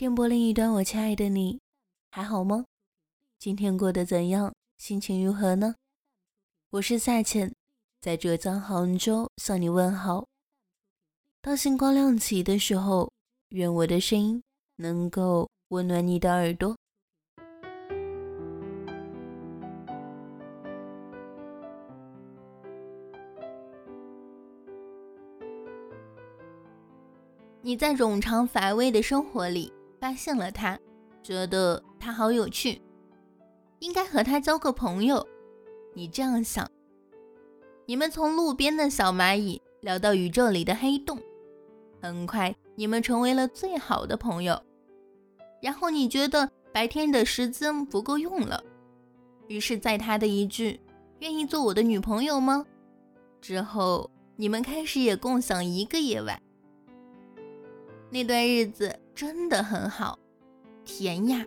电波另一端，我亲爱的你，还好吗？今天过得怎样？心情如何呢？我是夏浅，在浙江杭州向你问好。当星光亮起的时候，愿我的声音能够温暖你的耳朵。你在冗长乏味的生活里。发现了他，觉得他好有趣，应该和他交个朋友。你这样想。你们从路边的小蚂蚁聊到宇宙里的黑洞，很快你们成为了最好的朋友。然后你觉得白天的时间不够用了，于是，在他的一句“愿意做我的女朋友吗？”之后，你们开始也共享一个夜晚。那段日子真的很好，甜呀，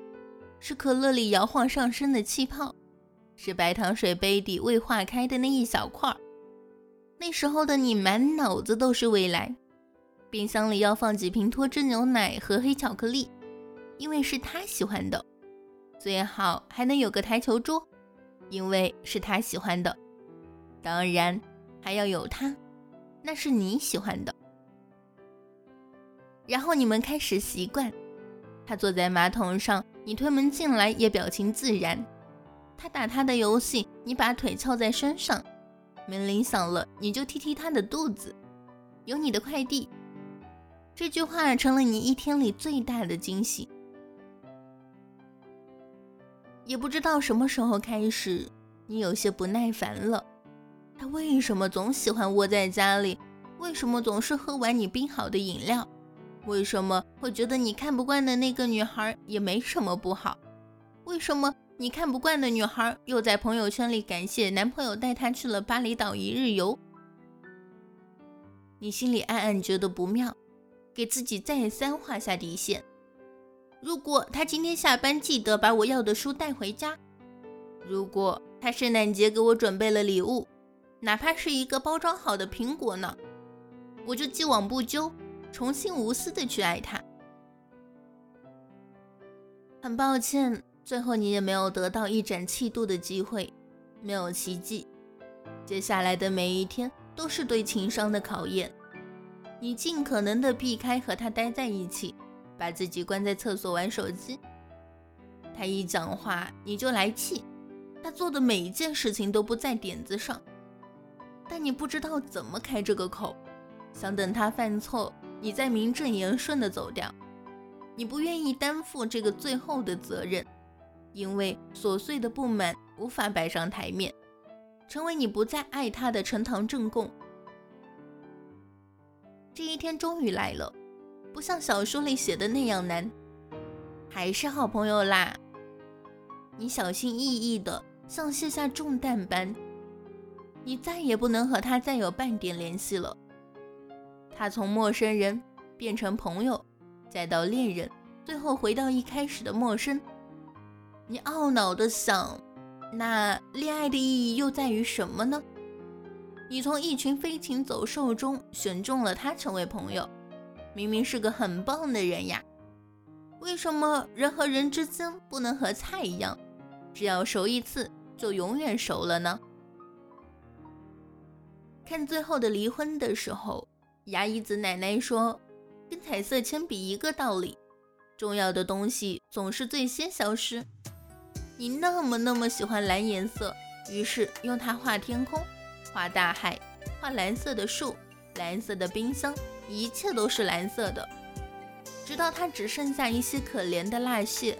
是可乐里摇晃上升的气泡，是白糖水杯底未化开的那一小块儿。那时候的你满脑子都是未来，冰箱里要放几瓶脱脂牛奶和黑巧克力，因为是他喜欢的，最好还能有个台球桌，因为是他喜欢的，当然还要有他，那是你喜欢的。然后你们开始习惯，他坐在马桶上，你推门进来也表情自然；他打他的游戏，你把腿翘在身上；门铃响了，你就踢踢他的肚子。有你的快递，这句话成了你一天里最大的惊喜。也不知道什么时候开始，你有些不耐烦了。他为什么总喜欢窝在家里？为什么总是喝完你冰好的饮料？为什么会觉得你看不惯的那个女孩也没什么不好？为什么你看不惯的女孩又在朋友圈里感谢男朋友带她去了巴厘岛一日游？你心里暗暗觉得不妙，给自己再三画下底线。如果他今天下班记得把我要的书带回家，如果他圣诞节给我准备了礼物，哪怕是一个包装好的苹果呢，我就既往不咎。重新无私的去爱他，很抱歉，最后你也没有得到一展气度的机会，没有奇迹。接下来的每一天都是对情商的考验，你尽可能的避开和他待在一起，把自己关在厕所玩手机。他一讲话你就来气，他做的每一件事情都不在点子上，但你不知道怎么开这个口，想等他犯错。你在名正言顺的走掉，你不愿意担负这个最后的责任，因为琐碎的不满无法摆上台面，成为你不再爱他的呈堂证供。这一天终于来了，不像小说里写的那样难，还是好朋友啦。你小心翼翼的，像卸下重担般，你再也不能和他再有半点联系了。他从陌生人变成朋友，再到恋人，最后回到一开始的陌生。你懊恼的想：那恋爱的意义又在于什么呢？你从一群飞禽走兽中选中了他成为朋友，明明是个很棒的人呀，为什么人和人之间不能和菜一样，只要熟一次就永远熟了呢？看最后的离婚的时候。牙医子奶奶说：“跟彩色铅笔一个道理，重要的东西总是最先消失。你那么那么喜欢蓝颜色，于是用它画天空，画大海，画蓝色的树，蓝色的冰箱，一切都是蓝色的，直到它只剩下一些可怜的蜡屑，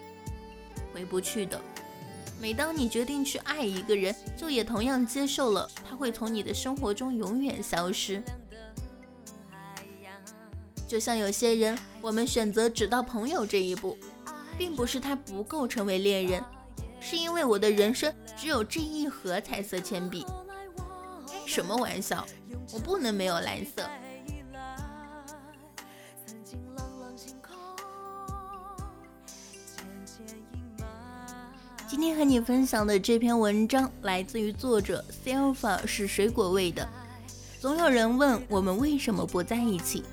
回不去的。每当你决定去爱一个人，就也同样接受了他会从你的生活中永远消失。”就像有些人，我们选择只到朋友这一步，并不是他不够成为恋人，是因为我的人生只有这一盒彩色铅笔。开什么玩笑？我不能没有蓝色。今天和你分享的这篇文章来自于作者 Selfa，是水果味的。总有人问我们为什么不在一起。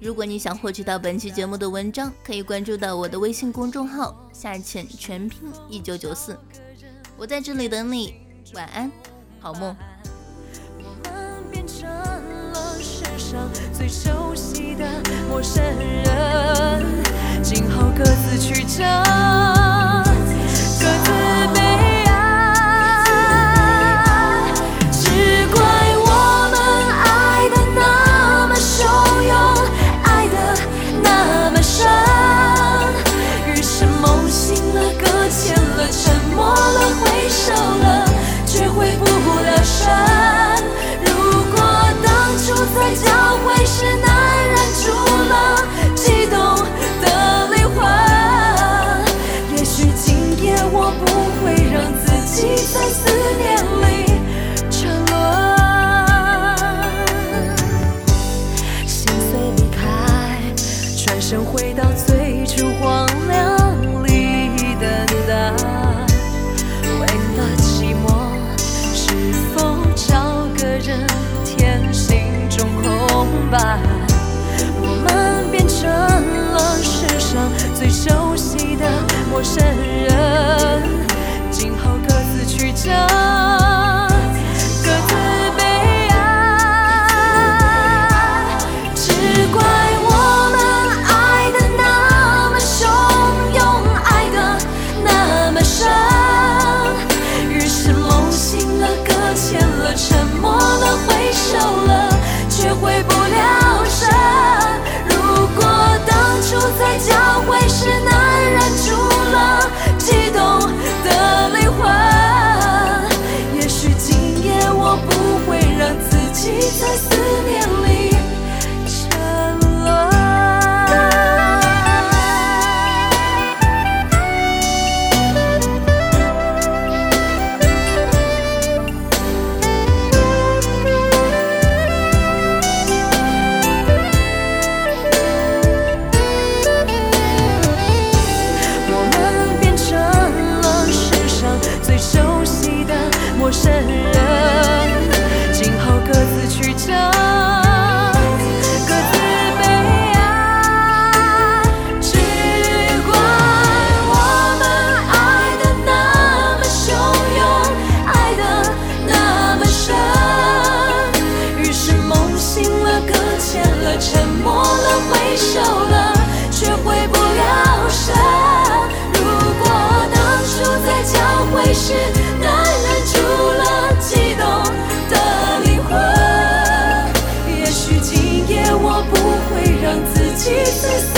如果你想获取到本期节目的文章，可以关注到我的微信公众号“下潜全拼一九九四”，我在这里等你。晚安，好梦。我们变成了世上最熟悉的陌生人，今后各自去找。身回到自